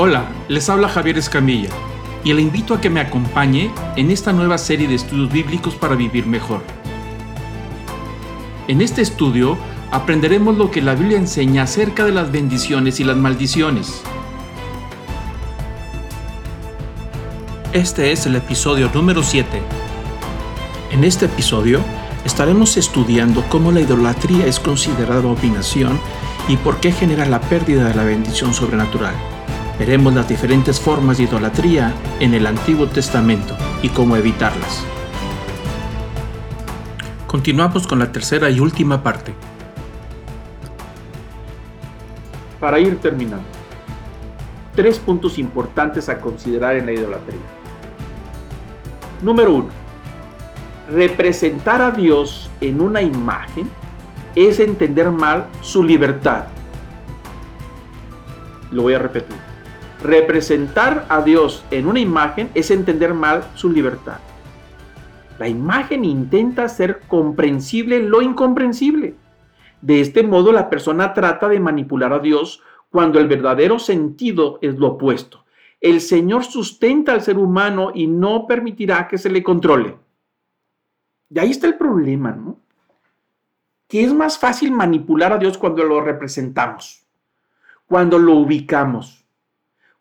Hola, les habla Javier Escamilla y le invito a que me acompañe en esta nueva serie de estudios bíblicos para vivir mejor. En este estudio aprenderemos lo que la Biblia enseña acerca de las bendiciones y las maldiciones. Este es el episodio número 7. En este episodio estaremos estudiando cómo la idolatría es considerada abominación y por qué genera la pérdida de la bendición sobrenatural. Veremos las diferentes formas de idolatría en el Antiguo Testamento y cómo evitarlas. Continuamos con la tercera y última parte. Para ir terminando, tres puntos importantes a considerar en la idolatría. Número uno, representar a Dios en una imagen es entender mal su libertad. Lo voy a repetir Representar a Dios en una imagen es entender mal su libertad. La imagen intenta ser comprensible lo incomprensible. De este modo la persona trata de manipular a Dios cuando el verdadero sentido es lo opuesto. El Señor sustenta al ser humano y no permitirá que se le controle. Y ahí está el problema, ¿no? Que es más fácil manipular a Dios cuando lo representamos, cuando lo ubicamos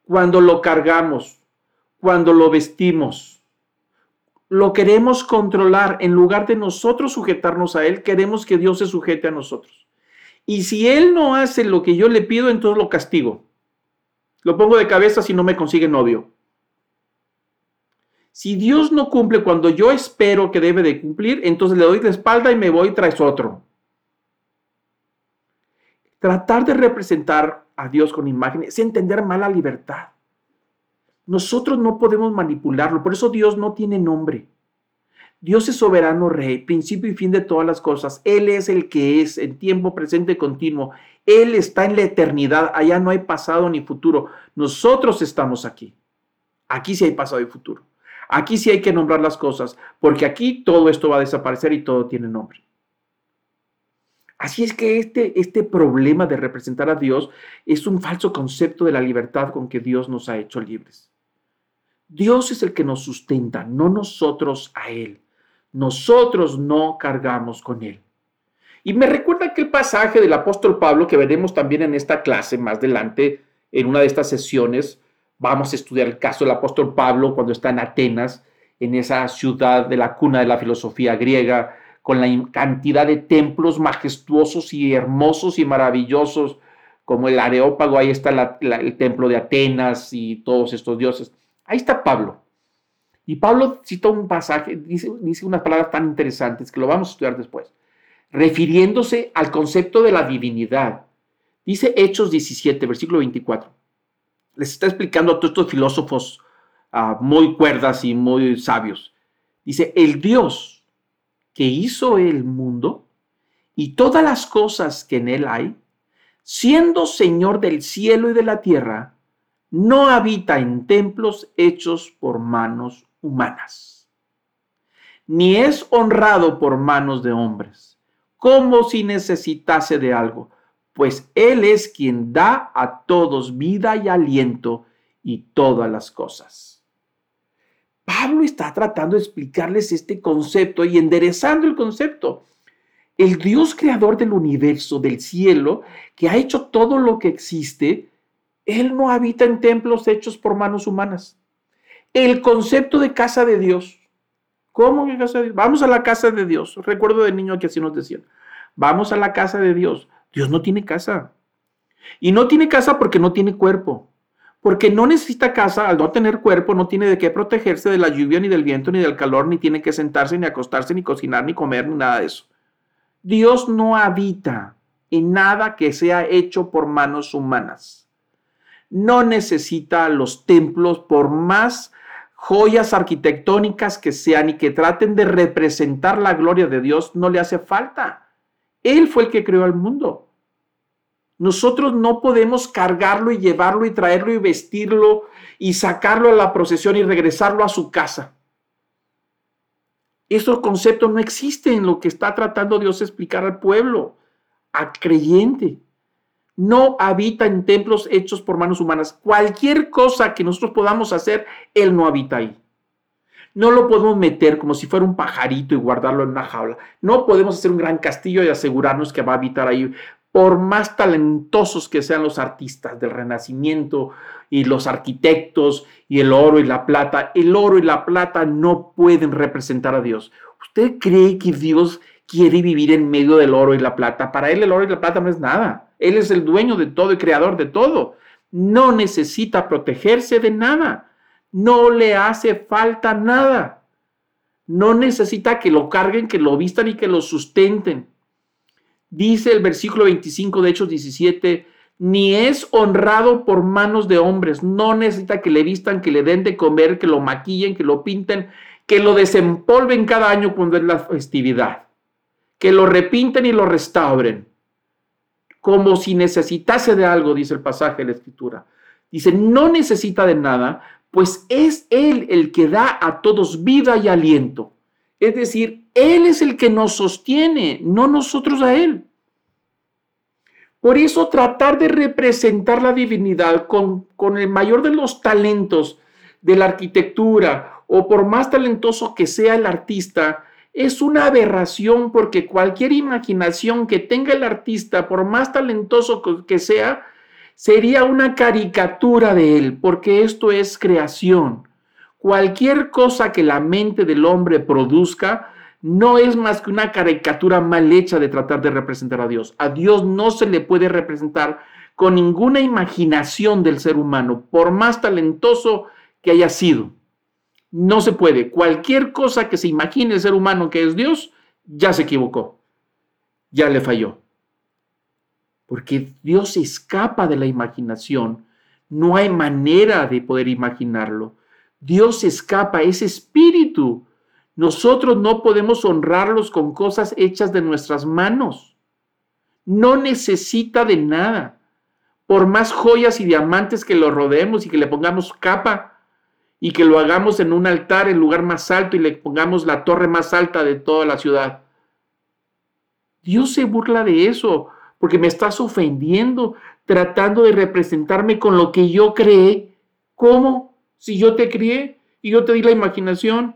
cuando lo cargamos, cuando lo vestimos. Lo queremos controlar. En lugar de nosotros sujetarnos a Él, queremos que Dios se sujete a nosotros. Y si Él no hace lo que yo le pido, entonces lo castigo. Lo pongo de cabeza si no me consigue novio. Si Dios no cumple cuando yo espero que debe de cumplir, entonces le doy la espalda y me voy tras otro. Tratar de representar a Dios con imágenes es entender mal la libertad. Nosotros no podemos manipularlo, por eso Dios no tiene nombre. Dios es soberano rey, principio y fin de todas las cosas. Él es el que es en tiempo presente y continuo. Él está en la eternidad. Allá no hay pasado ni futuro. Nosotros estamos aquí. Aquí sí hay pasado y futuro. Aquí sí hay que nombrar las cosas, porque aquí todo esto va a desaparecer y todo tiene nombre. Así es que este, este problema de representar a Dios es un falso concepto de la libertad con que Dios nos ha hecho libres. Dios es el que nos sustenta, no nosotros a Él. Nosotros no cargamos con Él. Y me recuerda aquel pasaje del apóstol Pablo que veremos también en esta clase más adelante, en una de estas sesiones. Vamos a estudiar el caso del apóstol Pablo cuando está en Atenas, en esa ciudad de la cuna de la filosofía griega, con la cantidad de templos majestuosos y hermosos y maravillosos, como el Areópago, ahí está el templo de Atenas y todos estos dioses. Ahí está Pablo. Y Pablo cita un pasaje, dice, dice unas palabras tan interesantes que lo vamos a estudiar después, refiriéndose al concepto de la divinidad. Dice Hechos 17, versículo 24. Les está explicando a todos estos filósofos ah, muy cuerdas y muy sabios. Dice, el Dios que hizo el mundo y todas las cosas que en él hay, siendo Señor del cielo y de la tierra, no habita en templos hechos por manos humanas, ni es honrado por manos de hombres, como si necesitase de algo, pues Él es quien da a todos vida y aliento y todas las cosas. Pablo está tratando de explicarles este concepto y enderezando el concepto. El Dios creador del universo, del cielo, que ha hecho todo lo que existe, Él no habita en templos hechos por manos humanas. El concepto de casa de Dios. ¿Cómo que casa de Dios? Vamos a la casa de Dios. Recuerdo de niño que así nos decían. Vamos a la casa de Dios. Dios no tiene casa. Y no tiene casa porque no tiene cuerpo porque no necesita casa, al no tener cuerpo, no tiene de qué protegerse de la lluvia, ni del viento, ni del calor, ni tiene que sentarse, ni acostarse, ni cocinar, ni comer, ni nada de eso. Dios no habita en nada que sea hecho por manos humanas. No necesita los templos por más joyas arquitectónicas que sean y que traten de representar la gloria de Dios, no le hace falta. Él fue el que creó el mundo. Nosotros no podemos cargarlo y llevarlo y traerlo y vestirlo y sacarlo a la procesión y regresarlo a su casa. Esos conceptos no existen en lo que está tratando Dios explicar al pueblo, al creyente. no habita en templos hechos por manos humanas. Cualquier cosa que nosotros podamos hacer, Él no habita ahí. No lo podemos meter como si fuera un pajarito y guardarlo en una jaula. No podemos hacer un gran castillo y asegurarnos que va a habitar ahí. Por más talentosos que sean los artistas del Renacimiento y los arquitectos y el oro y la plata, el oro y la plata no pueden representar a Dios. ¿Usted cree que Dios quiere vivir en medio del oro y la plata? Para Él el oro y la plata no es nada. Él es el dueño de todo y creador de todo. No necesita protegerse de nada. No le hace falta nada. No necesita que lo carguen, que lo vistan y que lo sustenten. Dice el versículo 25 de Hechos 17, ni es honrado por manos de hombres. No necesita que le vistan, que le den de comer, que lo maquillen, que lo pinten, que lo desempolven cada año cuando es la festividad, que lo repinten y lo restauren como si necesitase de algo, dice el pasaje de la escritura. Dice, no necesita de nada, pues es Él el que da a todos vida y aliento. Es decir, Él es el que nos sostiene, no nosotros a Él. Por eso tratar de representar la divinidad con, con el mayor de los talentos de la arquitectura o por más talentoso que sea el artista, es una aberración porque cualquier imaginación que tenga el artista, por más talentoso que sea, sería una caricatura de él, porque esto es creación. Cualquier cosa que la mente del hombre produzca no es más que una caricatura mal hecha de tratar de representar a Dios. A Dios no se le puede representar con ninguna imaginación del ser humano, por más talentoso que haya sido. No se puede. Cualquier cosa que se imagine el ser humano que es Dios, ya se equivocó. Ya le falló. Porque Dios escapa de la imaginación. No hay manera de poder imaginarlo. Dios escapa, es espíritu. Nosotros no podemos honrarlos con cosas hechas de nuestras manos. No necesita de nada. Por más joyas y diamantes que lo rodeemos y que le pongamos capa, y que lo hagamos en un altar, el lugar más alto y le pongamos la torre más alta de toda la ciudad. Dios se burla de eso porque me estás ofendiendo, tratando de representarme con lo que yo creé. ¿Cómo? Si yo te crié y yo te di la imaginación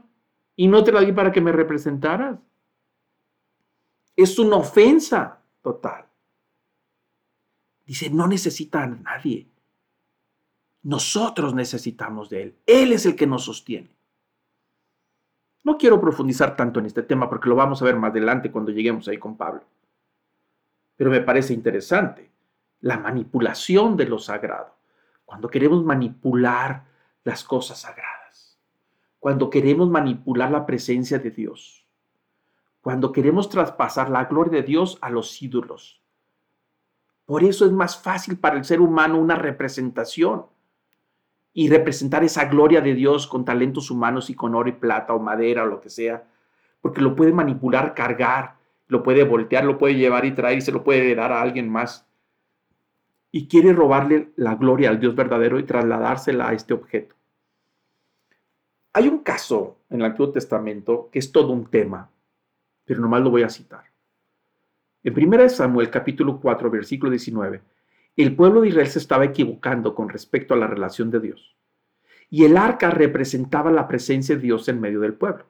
y no te la di para que me representaras. Es una ofensa total. Dice, no necesita a nadie. Nosotros necesitamos de Él. Él es el que nos sostiene. No quiero profundizar tanto en este tema porque lo vamos a ver más adelante cuando lleguemos ahí con Pablo. Pero me parece interesante la manipulación de lo sagrado. Cuando queremos manipular las cosas sagradas. Cuando queremos manipular la presencia de Dios. Cuando queremos traspasar la gloria de Dios a los ídolos. Por eso es más fácil para el ser humano una representación y representar esa gloria de Dios con talentos humanos y con oro y plata o madera o lo que sea, porque lo puede manipular, cargar, lo puede voltear, lo puede llevar y traer y se lo puede dar a alguien más. Y quiere robarle la gloria al Dios verdadero y trasladársela a este objeto. Hay un caso en el Antiguo Testamento que es todo un tema, pero nomás lo voy a citar. En 1 Samuel capítulo 4, versículo 19, el pueblo de Israel se estaba equivocando con respecto a la relación de Dios. Y el arca representaba la presencia de Dios en medio del pueblo.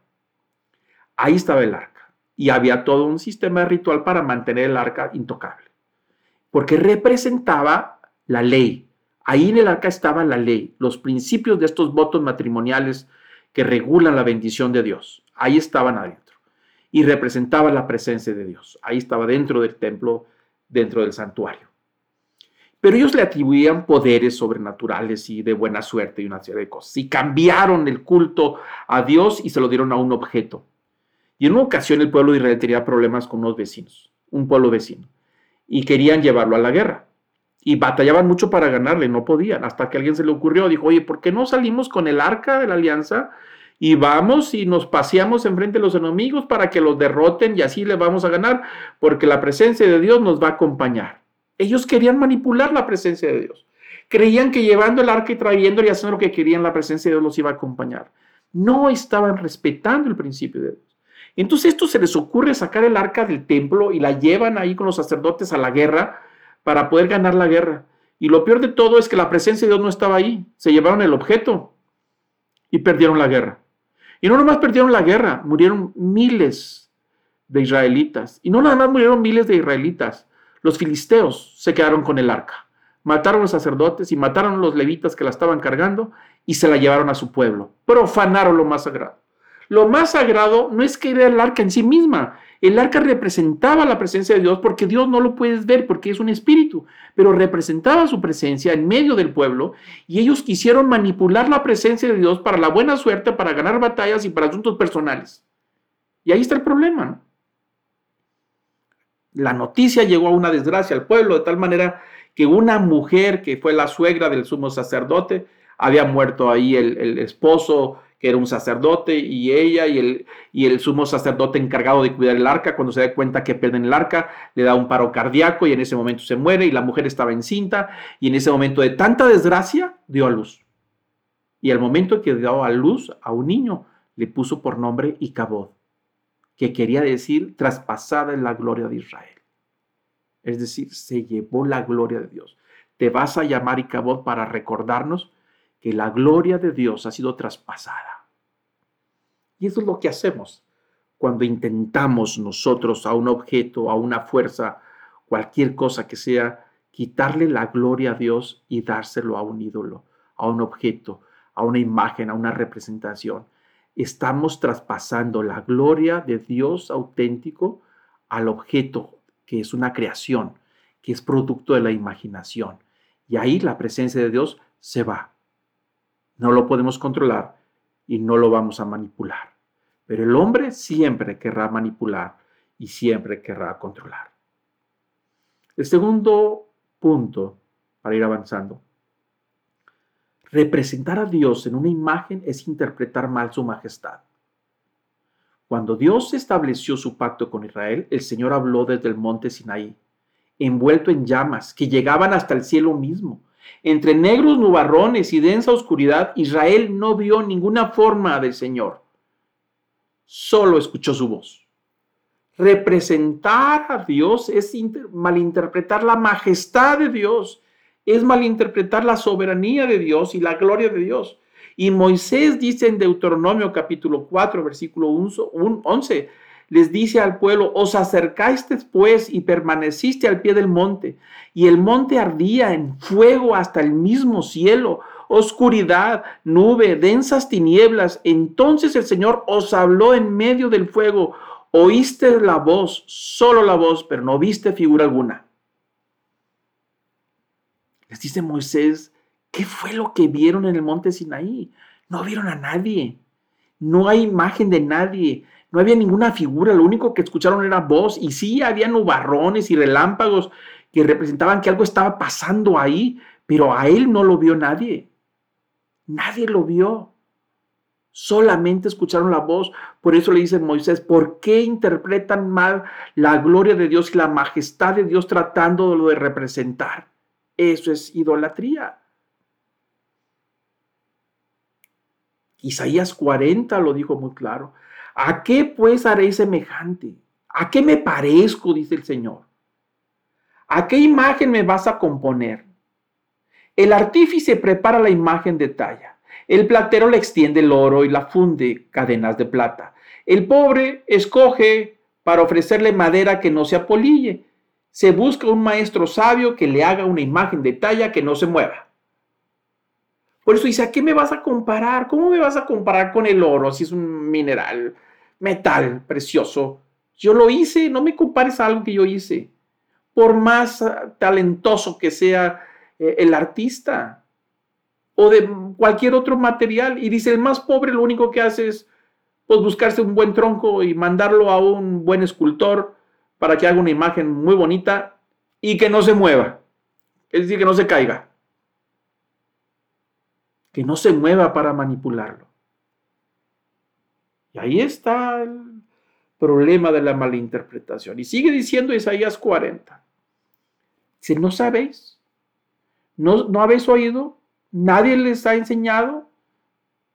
Ahí estaba el arca. Y había todo un sistema ritual para mantener el arca intocable. Porque representaba la ley. Ahí en el arca estaba la ley, los principios de estos votos matrimoniales que regulan la bendición de Dios. Ahí estaban adentro. Y representaba la presencia de Dios. Ahí estaba dentro del templo, dentro del santuario. Pero ellos le atribuían poderes sobrenaturales y de buena suerte y una serie de cosas. Y cambiaron el culto a Dios y se lo dieron a un objeto. Y en una ocasión el pueblo de Israel tenía problemas con unos vecinos, un pueblo vecino, y querían llevarlo a la guerra. Y batallaban mucho para ganarle, no podían, hasta que alguien se le ocurrió, dijo, oye, ¿por qué no salimos con el arca de la alianza y vamos y nos paseamos enfrente de los enemigos para que los derroten y así le vamos a ganar? Porque la presencia de Dios nos va a acompañar. Ellos querían manipular la presencia de Dios. Creían que llevando el arca y trayéndolo y haciendo lo que querían, la presencia de Dios los iba a acompañar. No estaban respetando el principio de Dios. Entonces esto se les ocurre sacar el arca del templo y la llevan ahí con los sacerdotes a la guerra para poder ganar la guerra. Y lo peor de todo es que la presencia de Dios no estaba ahí. Se llevaron el objeto y perdieron la guerra. Y no nomás perdieron la guerra, murieron miles de israelitas. Y no nada murieron miles de israelitas. Los filisteos se quedaron con el arca. Mataron a los sacerdotes y mataron a los levitas que la estaban cargando y se la llevaron a su pueblo. Profanaron lo más sagrado. Lo más sagrado no es que era el arca en sí misma. El arca representaba la presencia de Dios porque Dios no lo puedes ver porque es un espíritu, pero representaba su presencia en medio del pueblo y ellos quisieron manipular la presencia de Dios para la buena suerte, para ganar batallas y para asuntos personales. Y ahí está el problema. La noticia llegó a una desgracia al pueblo de tal manera que una mujer que fue la suegra del sumo sacerdote, había muerto ahí el, el esposo que era un sacerdote, y ella y el, y el sumo sacerdote encargado de cuidar el arca, cuando se da cuenta que pierden el arca, le da un paro cardíaco y en ese momento se muere y la mujer estaba encinta y en ese momento de tanta desgracia dio a luz. Y al momento que dio a luz a un niño, le puso por nombre Icabod, que quería decir traspasada en la gloria de Israel. Es decir, se llevó la gloria de Dios. Te vas a llamar Icabod para recordarnos que la gloria de Dios ha sido traspasada. Y eso es lo que hacemos cuando intentamos nosotros a un objeto, a una fuerza, cualquier cosa que sea, quitarle la gloria a Dios y dárselo a un ídolo, a un objeto, a una imagen, a una representación. Estamos traspasando la gloria de Dios auténtico al objeto, que es una creación, que es producto de la imaginación. Y ahí la presencia de Dios se va. No lo podemos controlar y no lo vamos a manipular. Pero el hombre siempre querrá manipular y siempre querrá controlar. El segundo punto, para ir avanzando, representar a Dios en una imagen es interpretar mal su majestad. Cuando Dios estableció su pacto con Israel, el Señor habló desde el monte Sinaí, envuelto en llamas que llegaban hasta el cielo mismo entre negros nubarrones y densa oscuridad, Israel no vio ninguna forma del Señor. Solo escuchó su voz. Representar a Dios es malinterpretar la majestad de Dios, es malinterpretar la soberanía de Dios y la gloria de Dios. Y Moisés dice en Deuteronomio capítulo 4, versículo 11, les dice al pueblo, os acercaste pues y permaneciste al pie del monte, y el monte ardía en fuego hasta el mismo cielo, oscuridad, nube, densas tinieblas. Entonces el Señor os habló en medio del fuego, oíste la voz, solo la voz, pero no viste figura alguna. Les dice Moisés, ¿qué fue lo que vieron en el monte Sinaí? No vieron a nadie. No hay imagen de nadie. No había ninguna figura, lo único que escucharon era voz y sí había nubarrones y relámpagos que representaban que algo estaba pasando ahí, pero a él no lo vio nadie. Nadie lo vio. Solamente escucharon la voz. Por eso le dice Moisés, ¿por qué interpretan mal la gloria de Dios y la majestad de Dios tratando de representar? Eso es idolatría. Isaías 40 lo dijo muy claro. ¿A qué pues haré semejante? ¿A qué me parezco? dice el Señor. ¿A qué imagen me vas a componer? El artífice prepara la imagen de talla. El platero le extiende el oro y la funde cadenas de plata. El pobre escoge para ofrecerle madera que no se apolille. Se busca un maestro sabio que le haga una imagen de talla que no se mueva. Por eso dice, ¿a qué me vas a comparar? ¿Cómo me vas a comparar con el oro si es un mineral, metal precioso? Yo lo hice, no me compares a algo que yo hice. Por más ah, talentoso que sea eh, el artista o de cualquier otro material. Y dice, el más pobre lo único que hace es pues, buscarse un buen tronco y mandarlo a un buen escultor para que haga una imagen muy bonita y que no se mueva. Es decir, que no se caiga que no se mueva para manipularlo. Y ahí está el problema de la malinterpretación. Y sigue diciendo Isaías 40. Si no sabéis, no, no habéis oído, nadie les ha enseñado,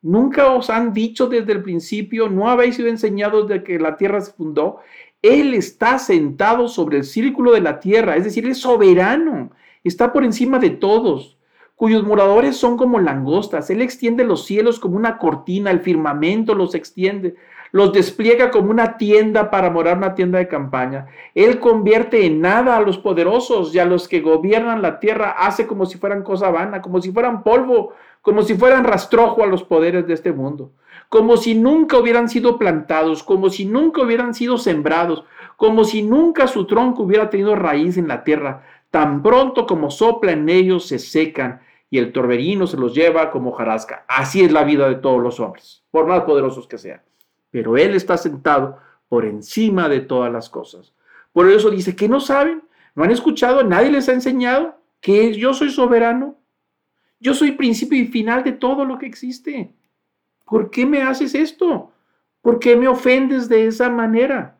nunca os han dicho desde el principio, no habéis sido enseñados de que la tierra se fundó. Él está sentado sobre el círculo de la tierra, es decir, es soberano, está por encima de todos, cuyos moradores son como langostas. Él extiende los cielos como una cortina, el firmamento los extiende, los despliega como una tienda para morar una tienda de campaña. Él convierte en nada a los poderosos y a los que gobiernan la tierra hace como si fueran cosa vana, como si fueran polvo, como si fueran rastrojo a los poderes de este mundo, como si nunca hubieran sido plantados, como si nunca hubieran sido sembrados, como si nunca su tronco hubiera tenido raíz en la tierra. Tan pronto como sopla en ellos se secan y el torberino se los lleva como jarasca. Así es la vida de todos los hombres, por más poderosos que sean pero Él está sentado por encima de todas las cosas. Por eso dice, que no saben? ¿No han escuchado? ¿Nadie les ha enseñado que yo soy soberano? Yo soy principio y final de todo lo que existe. ¿Por qué me haces esto? ¿Por qué me ofendes de esa manera?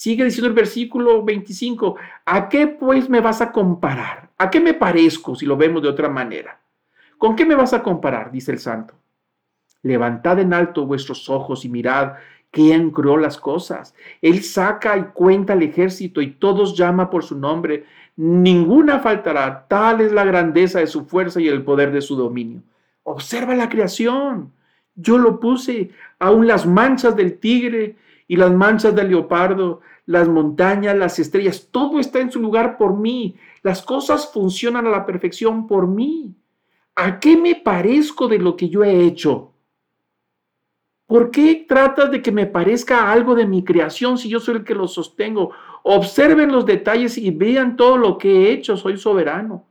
Sigue diciendo el versículo 25, ¿a qué pues me vas a comparar? ¿A qué me parezco si lo vemos de otra manera? ¿Con qué me vas a comparar? Dice el santo. Levantad en alto vuestros ojos y mirad quién creó las cosas. Él saca y cuenta el ejército y todos llama por su nombre. Ninguna faltará. Tal es la grandeza de su fuerza y el poder de su dominio. Observa la creación. Yo lo puse, aún las manchas del tigre y las manchas del leopardo, las montañas, las estrellas, todo está en su lugar por mí. Las cosas funcionan a la perfección por mí. ¿A qué me parezco de lo que yo he hecho? ¿Por qué tratas de que me parezca algo de mi creación si yo soy el que lo sostengo? Observen los detalles y vean todo lo que he hecho, soy soberano.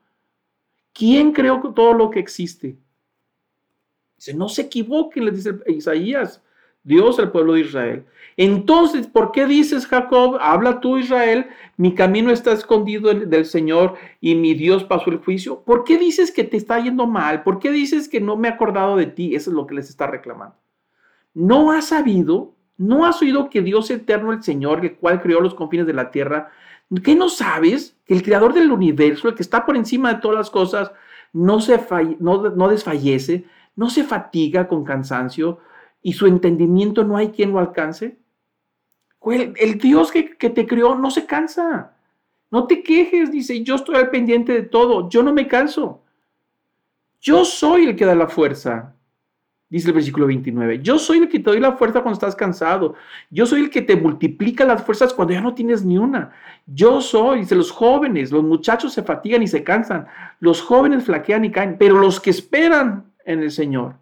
¿Quién creó todo lo que existe? Dice, no se equivoquen, le dice Isaías, Dios al pueblo de Israel. Entonces, ¿por qué dices, Jacob, habla tú, Israel, mi camino está escondido del Señor y mi Dios pasó el juicio? ¿Por qué dices que te está yendo mal? ¿Por qué dices que no me he acordado de ti? Eso es lo que les está reclamando no has sabido, no has oído que Dios eterno, el Señor, el cual creó los confines de la tierra, ¿qué no sabes? Que el creador del universo, el que está por encima de todas las cosas, no, se no, desfallece, no se fatiga con cansancio y su entendimiento no hay quien lo alcance. El, Dios que, que te creó no se cansa. No te quejes, dice, yo estoy al pendiente de todo, yo no me canso. Yo soy el que da la fuerza. Dice el versículo 29, yo soy el que te doy la fuerza cuando estás cansado. Yo soy el que te multiplica las fuerzas cuando ya no tienes ni una. Yo soy, dice, los jóvenes, los muchachos se fatigan y se cansan. Los jóvenes flaquean y caen, pero los que esperan en el Señor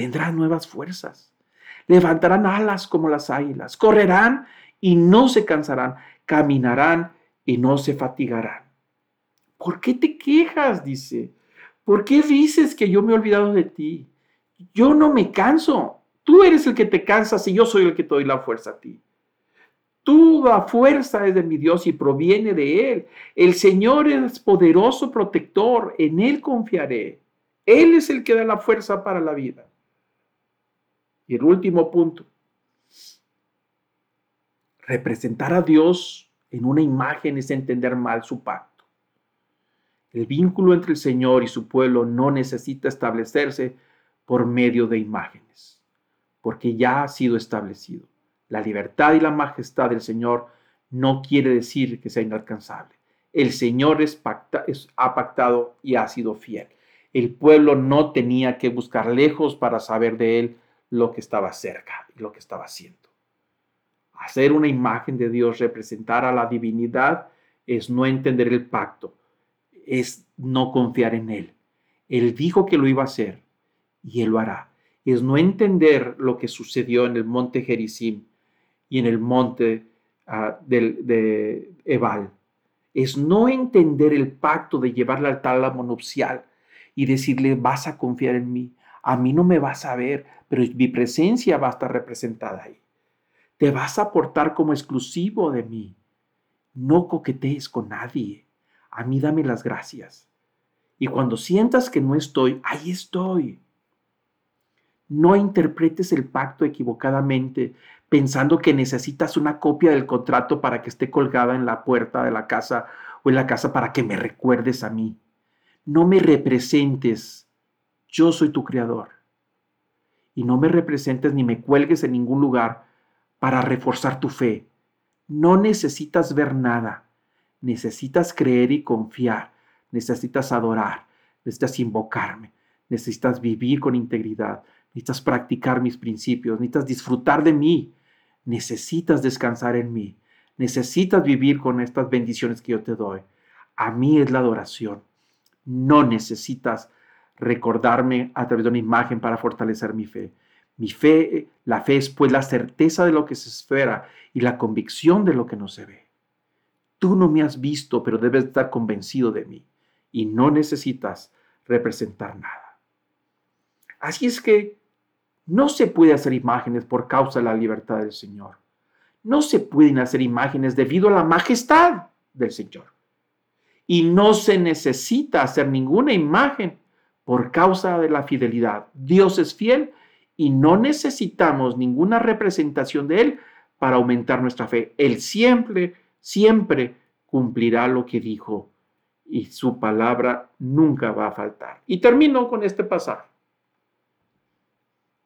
tendrán nuevas fuerzas. Levantarán alas como las águilas, correrán y no se cansarán, caminarán y no se fatigarán. ¿Por qué te quejas? Dice. ¿Por qué dices que yo me he olvidado de ti? Yo no me canso. Tú eres el que te cansas y yo soy el que te doy la fuerza a ti. Toda fuerza es de mi Dios y proviene de Él. El Señor es poderoso protector, en Él confiaré. Él es el que da la fuerza para la vida. Y el último punto, representar a Dios en una imagen es entender mal su pacto. El vínculo entre el Señor y su pueblo no necesita establecerse por medio de imágenes, porque ya ha sido establecido. La libertad y la majestad del Señor no quiere decir que sea inalcanzable. El Señor es ha pactado y ha sido fiel. El pueblo no tenía que buscar lejos para saber de Él lo que estaba cerca y lo que estaba haciendo. Hacer una imagen de Dios, representar a la divinidad, es no entender el pacto, es no confiar en Él. Él dijo que lo iba a hacer y Él lo hará. Es no entender lo que sucedió en el monte Gerizim y en el monte ah, de Ebal. Es no entender el pacto de llevarle al tálamo nupcial y decirle, vas a confiar en mí. A mí no me vas a ver, pero mi presencia va a estar representada ahí. Te vas a portar como exclusivo de mí. No coquetees con nadie. A mí dame las gracias. Y cuando sientas que no estoy, ahí estoy. No interpretes el pacto equivocadamente pensando que necesitas una copia del contrato para que esté colgada en la puerta de la casa o en la casa para que me recuerdes a mí. No me representes. Yo soy tu creador. Y no me representes ni me cuelgues en ningún lugar para reforzar tu fe. No necesitas ver nada. Necesitas creer y confiar. Necesitas adorar. Necesitas invocarme. Necesitas vivir con integridad. Necesitas practicar mis principios. Necesitas disfrutar de mí. Necesitas descansar en mí. Necesitas vivir con estas bendiciones que yo te doy. A mí es la adoración. No necesitas recordarme a través de una imagen para fortalecer mi fe. Mi fe, la fe es pues la certeza de lo que se espera y la convicción de lo que no se ve. Tú no me has visto, pero debes estar convencido de mí y no necesitas representar nada. Así es que no se puede hacer imágenes por causa de la libertad del Señor. No se pueden hacer imágenes debido a la majestad del Señor. Y no se necesita hacer ninguna imagen por causa de la fidelidad. Dios es fiel y no necesitamos ninguna representación de Él para aumentar nuestra fe. Él siempre, siempre cumplirá lo que dijo y su palabra nunca va a faltar. Y termino con este pasaje.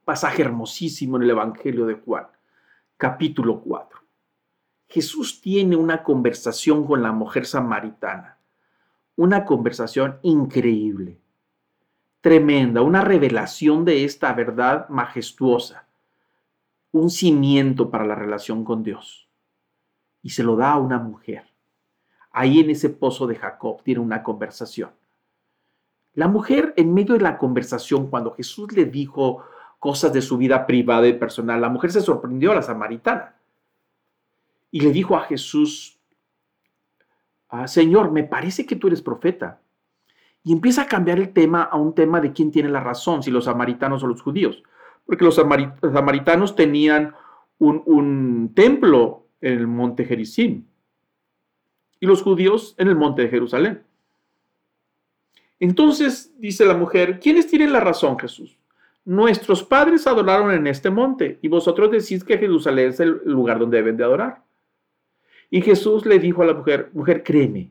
Pasaje hermosísimo en el Evangelio de Juan, capítulo 4. Jesús tiene una conversación con la mujer samaritana, una conversación increíble tremenda, una revelación de esta verdad majestuosa, un cimiento para la relación con Dios. Y se lo da a una mujer. Ahí en ese pozo de Jacob tiene una conversación. La mujer, en medio de la conversación, cuando Jesús le dijo cosas de su vida privada y personal, la mujer se sorprendió a la samaritana y le dijo a Jesús, ah, Señor, me parece que tú eres profeta y empieza a cambiar el tema a un tema de quién tiene la razón, si los samaritanos o los judíos. Porque los samaritanos tenían un, templo en el monte Gerizim y los judíos en el monte de Jerusalén. Entonces dice la mujer, ¿quiénes tienen la razón, Jesús? Nuestros padres adoraron en este monte y vosotros decís que Jerusalén es el lugar donde deben de adorar. Y Jesús le dijo a la mujer, mujer, créeme,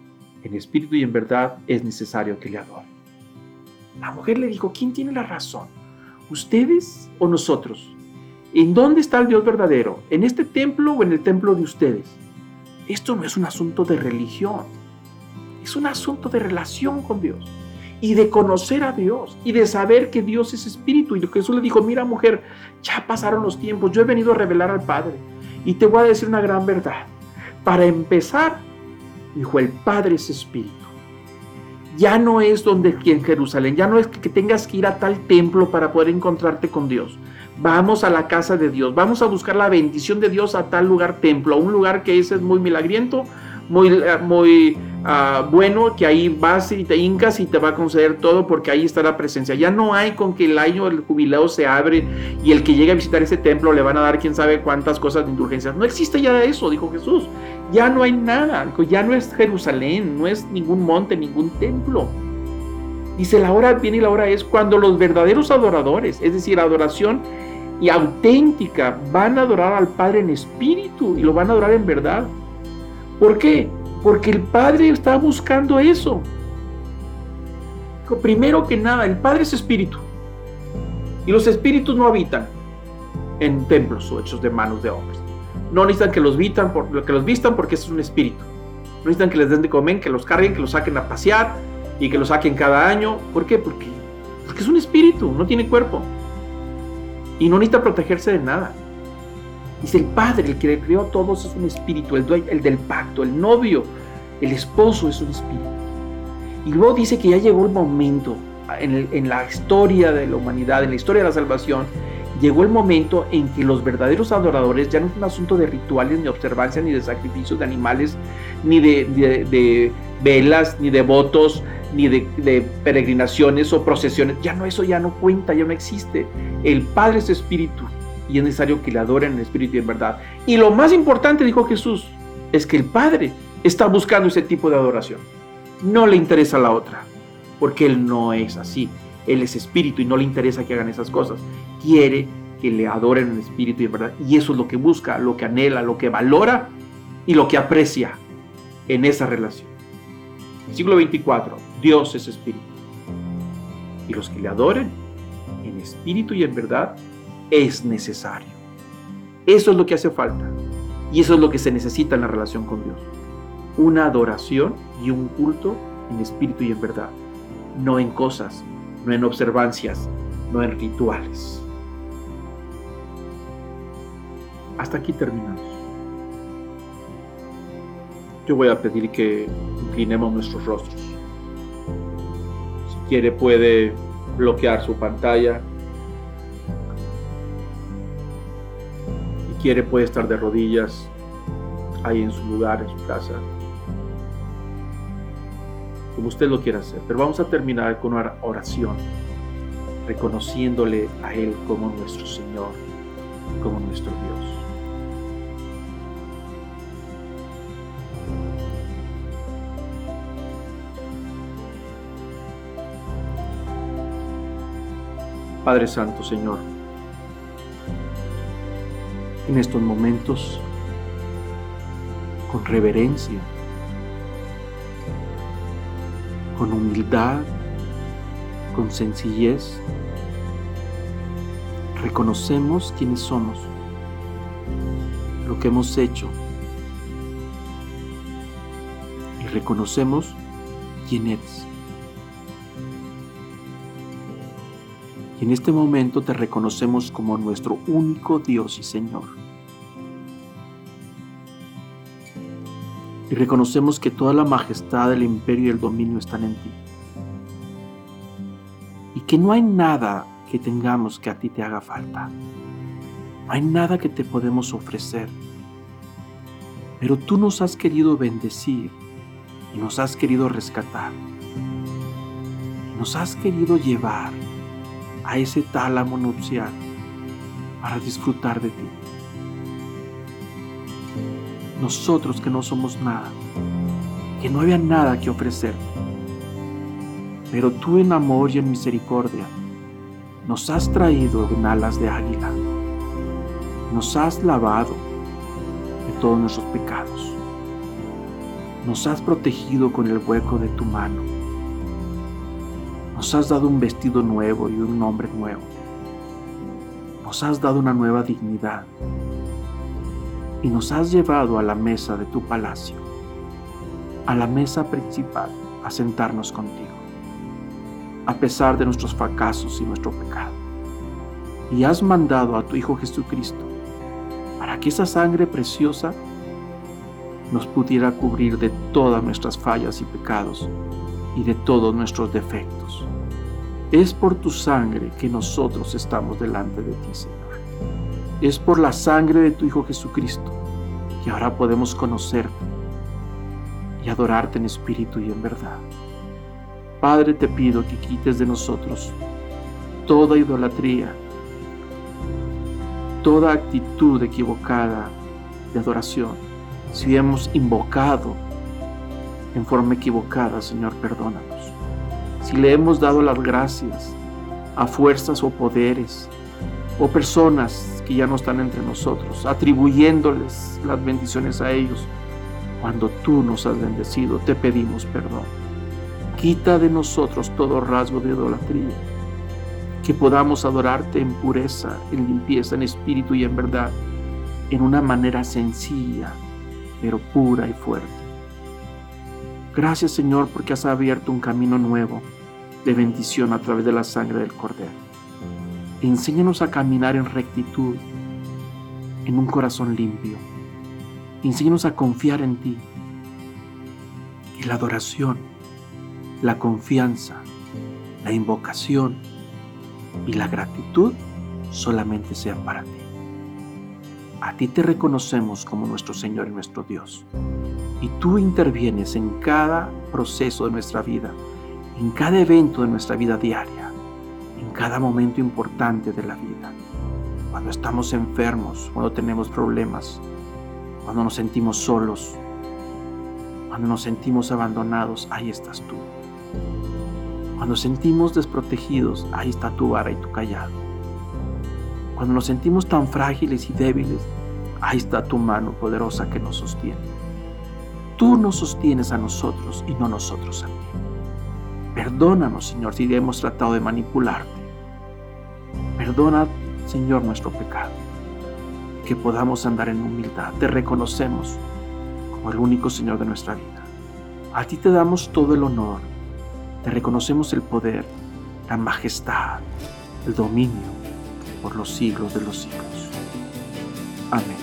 en espíritu y en verdad es necesario que le adoren. La mujer le dijo, ¿quién tiene la razón? ¿Ustedes o nosotros? ¿En dónde está el Dios verdadero? ¿En este templo o en el templo de ustedes? Esto no es un asunto de religión, es un asunto de relación con Dios y de conocer a Dios y de saber que Dios es espíritu. Y Jesús le dijo, mira mujer, ya pasaron los tiempos, yo he venido a revelar al Padre y te voy a decir una gran verdad. Para empezar, Dijo, el Padre es espíritu. Ya no es donde en Jerusalén, ya no es que tengas que ir a tal templo para poder encontrarte con Dios. Vamos a la casa de Dios, vamos a buscar la bendición de Dios a tal lugar templo, a un lugar que ese es muy milagriento, muy, eh, muy ah, bueno, que ahí vas y te hincas y te va a conceder todo porque ahí está la presencia. Ya no hay con que el año del jubileo se abre y el que llegue a visitar ese templo le van a dar quién sabe cuántas cosas de indulgencias. No existe ya eso, dijo Jesús. Ya no hay nada, ya no es Jerusalén, no es ningún monte, ningún templo. Dice, la hora viene y la hora es cuando los verdaderos adoradores, es decir, adoración y auténtica, van a adorar al Padre en espíritu y lo van a adorar en verdad. ¿Por qué? Porque el Padre está buscando eso. Primero que nada, el Padre es espíritu. Y los espíritus no habitan en templos o hechos de manos de hombres. No necesitan que los, vistan por, que los vistan porque es un espíritu. No necesitan que les den de comer, que los carguen, que los saquen a pasear y que los saquen cada año. ¿Por qué? Porque, porque es un espíritu, no tiene cuerpo. Y no necesita protegerse de nada. Dice el Padre, el que le creó a todos es un espíritu, el, el del pacto, el novio, el esposo es un espíritu. Y luego dice que ya llegó el momento en, en, la historia de la humanidad, en la historia de la salvación, llegó el momento en que los verdaderos adoradores ya no es un asunto de rituales, ni observancia, ni de sacrificios de animales, ni de, velas, ni de votos, ni de, de, peregrinaciones o procesiones. Ya no, eso ya no cuenta, ya no existe. El Padre es espíritu y es necesario que le adoren en espíritu y en verdad. Y lo más importante, dijo Jesús, es que el Padre está buscando ese tipo de adoración. No le interesa la otra, porque Él no es así. Él es espíritu y no le interesa que hagan esas cosas. Quiere que le adoren en espíritu y en verdad. Y eso es lo que busca, lo que anhela, lo que valora y lo que aprecia en esa relación. Siglo 24, Dios es espíritu. Y los que le adoren en espíritu y en verdad es necesario. Eso es lo que hace falta. Y eso es lo que se necesita en la relación con Dios. Una adoración y un culto en espíritu y en verdad. No en cosas, no en observancias, no en rituales. Hasta aquí terminamos. Yo voy a pedir que inclinemos nuestros rostros. Si quiere puede bloquear su pantalla. Si quiere puede estar de rodillas ahí en su lugar, en su casa. Como usted lo quiera hacer. Pero vamos a terminar con una oración, reconociéndole a Él como nuestro Señor, como nuestro Dios. Padre Santo, Señor, en estos momentos, con reverencia, con humildad, con sencillez, reconocemos quiénes somos, lo que hemos hecho y reconocemos quién eres. Y en este momento te reconocemos como nuestro único Dios y Señor. Y reconocemos que toda la majestad, el imperio y el dominio están en ti. Y que no hay nada que tengamos que a ti te haga falta. No hay nada que te podemos ofrecer. Pero tú nos has querido bendecir y nos has querido rescatar. Y nos has querido llevar a ese tálamo nupcial para disfrutar de ti. Nosotros que no somos nada, que no había nada que ofrecer, pero tú en amor y en misericordia nos has traído en alas de águila, nos has lavado de todos nuestros pecados, nos has protegido con el hueco de tu mano nos has dado un vestido nuevo y un nombre nuevo. Nos has dado una nueva dignidad. Y nos has llevado a la mesa de tu palacio, a la mesa principal, a sentarnos contigo, a pesar de nuestros fracasos y nuestro pecado. Y has mandado a tu Hijo Jesucristo para que esa sangre preciosa nos pudiera cubrir de todas nuestras fallas y pecados y de todos nuestros defectos. Es por tu sangre que nosotros estamos delante de ti, Señor. Es por la sangre de tu Hijo Jesucristo que ahora podemos conocerte y adorarte en espíritu y en verdad. Padre, te pido que quites de nosotros toda idolatría, toda actitud equivocada de adoración. Si hemos invocado en forma equivocada, Señor, perdónanos. Si le hemos dado las gracias a fuerzas o poderes o personas que ya no están entre nosotros, atribuyéndoles las bendiciones a ellos, cuando tú nos has bendecido, te pedimos perdón. Quita de nosotros todo rasgo de idolatría, que podamos adorarte en pureza, en limpieza, en espíritu y en verdad, en una manera sencilla, pero pura y fuerte. Gracias Señor porque has abierto un camino nuevo de bendición a través de la sangre del Cordero. Enséñanos a caminar en rectitud, en un corazón limpio. Enséñanos a confiar en ti. Que la adoración, la confianza, la invocación y la gratitud solamente sean para ti. A ti te reconocemos como nuestro Señor y nuestro Dios y tú intervienes en cada proceso de nuestra vida, en cada evento de nuestra vida diaria, cada momento importante de la vida. cuando estamos enfermos, cuando tenemos problemas, cuando nos sentimos solos, cuando nos sentimos abandonados, ahí estás tú. Cuando sentimos desprotegidos, ahí está tu vara y tu callado. Cuando nos sentimos tan frágiles y débiles, ahí está tu mano poderosa que nos sostiene. Tú nos sostienes a nosotros y no nosotros a ti. Perdónanos, Señor, si hemos tratado de manipularte. Perdona, Señor, nuestro pecado. Que podamos andar en humildad. Te reconocemos como el único Señor de nuestra vida. A ti te damos todo el honor. Te reconocemos el poder, la majestad, el dominio por los siglos de los siglos. Amén.